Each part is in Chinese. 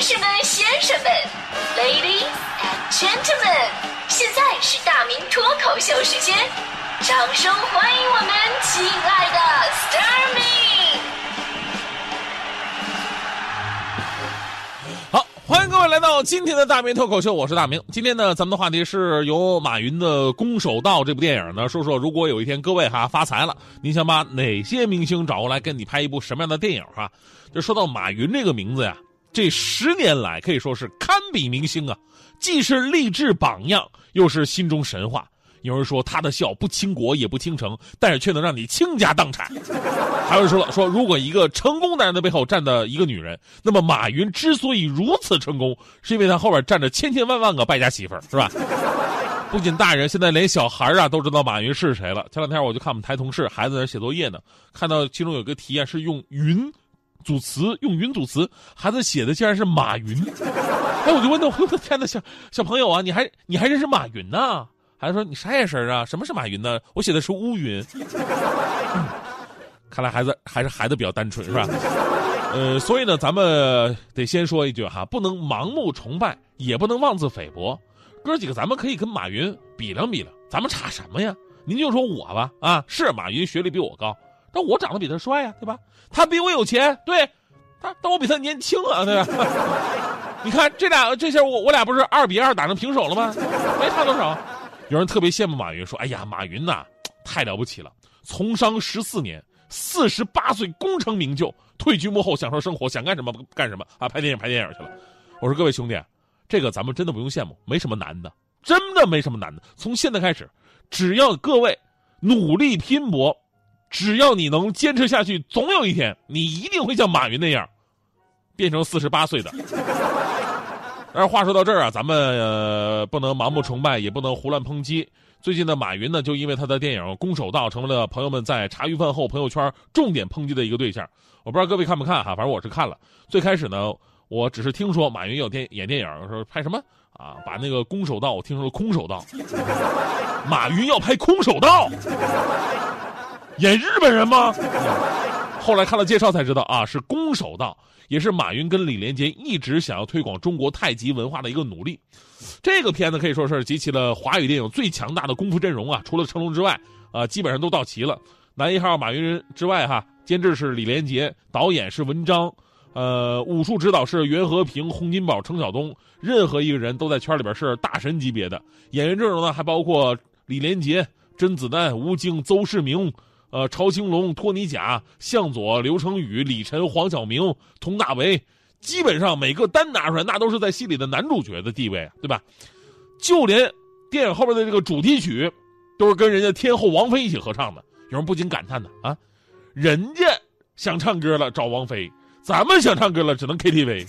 士们、先生们，Ladies and Gentlemen，现在是大明脱口秀时间，掌声欢迎我们亲爱的 s t a r m y 好，欢迎各位来到今天的大明脱口秀，我是大明。今天呢，咱们的话题是由马云的《攻守道》这部电影呢，说说如果有一天各位哈发财了，你想把哪些明星找过来跟你拍一部什么样的电影哈？就说到马云这个名字呀，这十年来可以说是堪比明星啊，既是励志榜样，又是心中神话。有人说他的笑不倾国也不倾城，但是却能让你倾家荡产。还有人说了，说如果一个成功男人的背后站的一个女人，那么马云之所以如此成功，是因为他后边站着千千万万个败家媳妇儿，是吧？不仅大人，现在连小孩啊都知道马云是谁了。前两天我就看我们台同事孩子在那写作业呢，看到其中有个题啊是用云组词，用云组词，孩子写的竟然是马云。哎，我就问他，我的天呐，小小朋友啊，你还你还认识马云呢？孩子说你啥眼神啊？什么是马云呢？我写的是乌云。看来孩子还是孩子比较单纯，是吧？呃，所以呢，咱们得先说一句哈，不能盲目崇拜，也不能妄自菲薄。哥几个，咱们可以跟马云比量比量，咱们差什么呀？您就说我吧，啊，是马云学历比我高，但我长得比他帅呀，对吧？他比我有钱，对，他但我比他年轻啊，对吧？你看这俩，这下我我俩不是二比二打成平手了吗？没差多少。有人特别羡慕马云，说：“哎呀，马云呐，太了不起了，从商十四年，四十八岁功成名就，退居幕后享受生活，想干什么干什么啊，拍电影拍电影去了。”我说：“各位兄弟，这个咱们真的不用羡慕，没什么难的，真的没什么难的。从现在开始，只要各位努力拼搏，只要你能坚持下去，总有一天你一定会像马云那样，变成四十八岁的。”但是话说到这儿啊，咱们呃不能盲目崇拜，也不能胡乱抨击。最近的马云呢，就因为他的电影《攻守道》，成为了朋友们在茶余饭后朋友圈重点抨击的一个对象。我不知道各位看不看哈，反正我是看了。最开始呢，我只是听说马云有电演电影，说拍什么啊，把那个《攻守道》我听说了《空手道》，马云要拍《空手道》，演日本人吗？后来看了介绍才知道啊，是攻守道，也是马云跟李连杰一直想要推广中国太极文化的一个努力。这个片子可以说是集齐了华语电影最强大的功夫阵容啊，除了成龙之外，啊，基本上都到齐了。男一号马云之外，哈，监制是李连杰，导演是文章，呃，武术指导是袁和平、洪金宝、程晓东，任何一个人都在圈里边是大神级别的。演员阵容呢，还包括李连杰、甄子丹、吴京、邹市明。呃，超兴龙、托尼贾、向佐、刘成宇、李晨、黄晓明、佟大为，基本上每个单拿出来，那都是在戏里的男主角的地位，对吧？就连电影后边的这个主题曲，都是跟人家天后王菲一起合唱的。有人不禁感叹呢：啊，人家想唱歌了找王菲，咱们想唱歌了只能 KTV。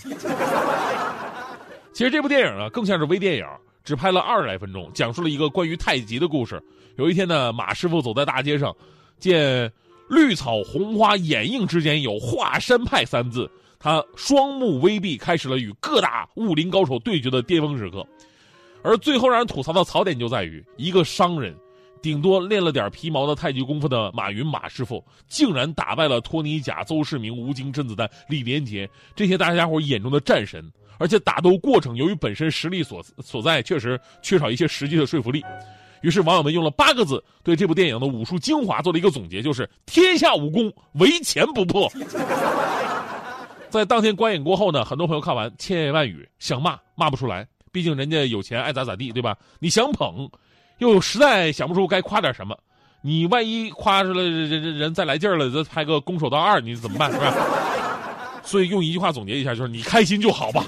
其实这部电影啊，更像是微电影，只拍了二十来分钟，讲述了一个关于太极的故事。有一天呢，马师傅走在大街上。见绿草红花掩映之间有华山派三字，他双目微闭，开始了与各大武林高手对决的巅峰时刻。而最后让人吐槽的槽点就在于，一个商人，顶多练了点皮毛的太极功夫的马云马师傅，竟然打败了托尼贾、邹市明、吴京、甄子丹、李连杰这些大家伙眼中的战神，而且打斗过程由于本身实力所所在，确实缺少一些实际的说服力。于是网友们用了八个字对这部电影的武术精华做了一个总结，就是“天下武功，唯钱不破”。在当天观影过后呢，很多朋友看完千言万语，想骂骂不出来，毕竟人家有钱爱咋咋地，对吧？你想捧，又实在想不出该夸点什么。你万一夸出来人人人再来劲儿了，再拍个《攻守道二》，你怎么办？是吧？所以用一句话总结一下，就是你开心就好吧。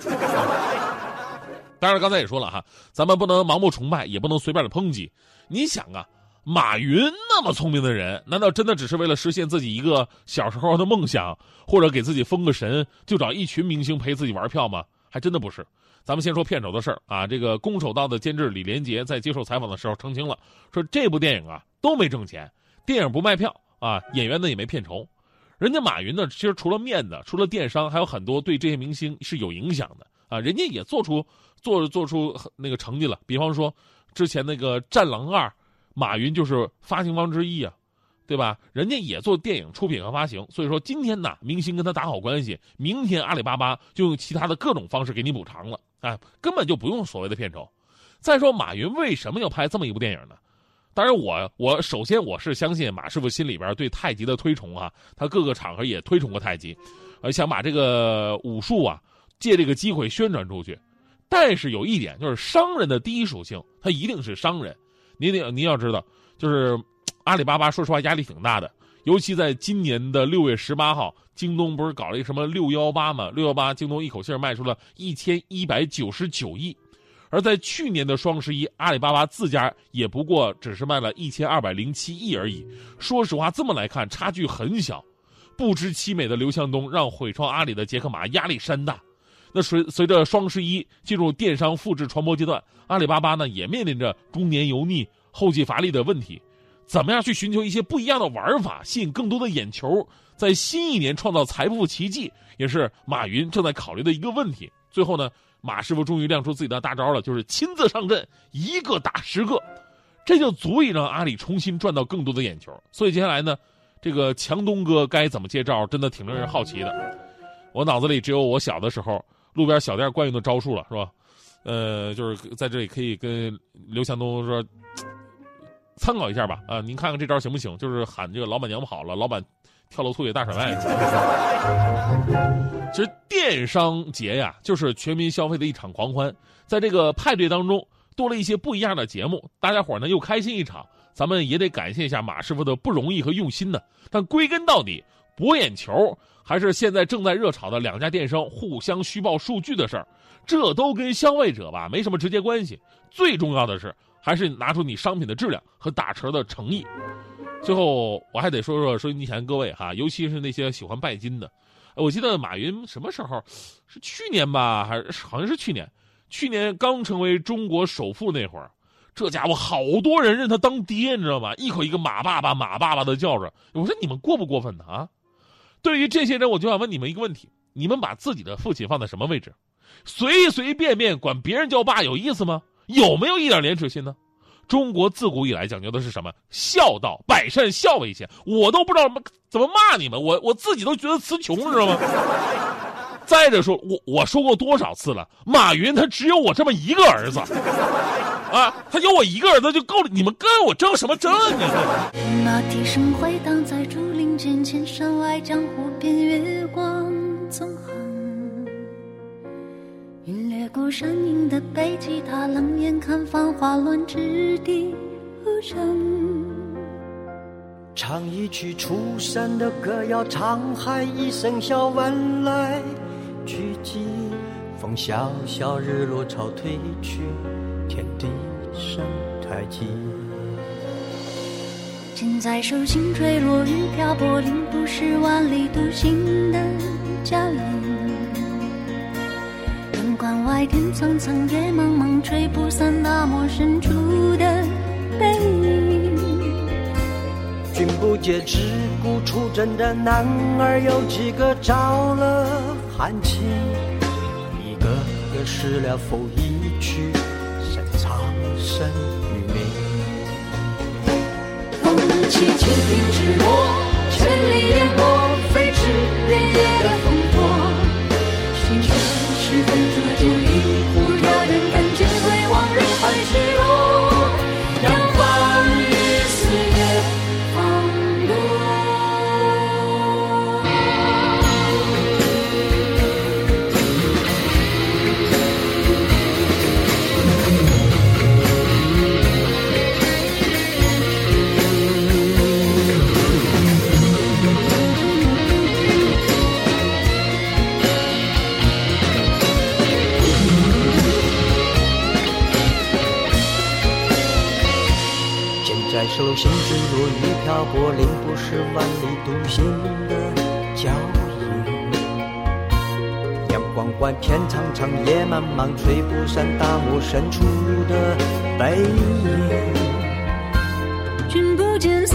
当然，刚才也说了哈，咱们不能盲目崇拜，也不能随便的抨击。你想啊，马云那么聪明的人，难道真的只是为了实现自己一个小时候的梦想，或者给自己封个神，就找一群明星陪自己玩票吗？还真的不是。咱们先说片酬的事儿啊。这个《攻守道》的监制李连杰在接受采访的时候澄清了，说这部电影啊都没挣钱，电影不卖票啊，演员呢也没片酬。人家马云呢，其实除了面子，除了电商，还有很多对这些明星是有影响的啊。人家也做出。做做出那个成绩了，比方说之前那个《战狼二》，马云就是发行方之一啊。对吧？人家也做电影出品和发行，所以说今天呢，明星跟他打好关系，明天阿里巴巴就用其他的各种方式给你补偿了，哎，根本就不用所谓的片酬。再说马云为什么要拍这么一部电影呢？当然，我我首先我是相信马师傅心里边对太极的推崇啊，他各个场合也推崇过太极，呃，想把这个武术啊借这个机会宣传出去。但是有一点就是商人的第一属性，他一定是商人。您得您要知道，就是阿里巴巴，说实话压力挺大的。尤其在今年的六月十八号，京东不是搞了一个什么六幺八嘛？六幺八，京东一口气卖出了一千一百九十九亿。而在去年的双十一，阿里巴巴自家也不过只是卖了一千二百零七亿而已。说实话，这么来看，差距很小。不知其美的刘强东让毁创阿里的杰克马压力山大。那随随着双十一进入电商复制传播阶段，阿里巴巴呢也面临着中年油腻、后继乏力的问题。怎么样去寻求一些不一样的玩法，吸引更多的眼球，在新一年创造财富奇迹，也是马云正在考虑的一个问题。最后呢，马师傅终于亮出自己的大招了，就是亲自上阵，一个打十个，这就足以让阿里重新赚到更多的眼球。所以接下来呢，这个强东哥该怎么接招，真的挺令人好奇的。我脑子里只有我小的时候。路边小店惯用的招数了，是吧？呃，就是在这里可以跟刘强东说，参考一下吧。啊，您看看这招行不行？就是喊这个老板娘跑了，老板跳楼吐血大甩卖。其实电商节呀，就是全民消费的一场狂欢。在这个派对当中，多了一些不一样的节目，大家伙呢又开心一场。咱们也得感谢一下马师傅的不容易和用心呢。但归根到底，博眼球。还是现在正在热炒的两家电商互相虚报数据的事儿，这都跟消费者吧没什么直接关系。最重要的是，还是拿出你商品的质量和打折的诚意。最后，我还得说说收音机前各位哈，尤其是那些喜欢拜金的。我记得马云什么时候，是去年吧，还是好像是去年，去年刚成为中国首富那会儿，这家伙好多人认他当爹，你知道吗？一口一个马爸爸、马爸爸的叫着。我说你们过不过分呢啊？对于这些人，我就想问你们一个问题：你们把自己的父亲放在什么位置？随随便便管别人叫爸有意思吗？有没有一点廉耻心呢？中国自古以来讲究的是什么？孝道，百善孝为先。我都不知道怎么怎么骂你们，我我自己都觉得词穷，知道吗？再者说，我我说过多少次了？马云他只有我这么一个儿子，啊，他有我一个儿子就够了。你们跟我争什么争？啊那笛声回荡在竹林间，千山外江湖边，月光纵横。云掠过山影的北极，他冷眼看繁华乱之地无声。唱一曲出山的歌谣，沧海一声笑，万籁俱寂。风萧萧，日落潮退去，天地生太极。剑在手心坠落，雨漂泊，淋不是万里独行的脚印。阳关外，天苍苍，野茫茫，吹不散大漠深处的背影。君不见，只顾出征的男儿有几个着了寒情？一个个失了风，一起青云之国，手心之如雨漂泊，淋不是万里独行的脚印。阳光关，天苍苍，野茫茫，吹不散大漠深处的背影。君不见，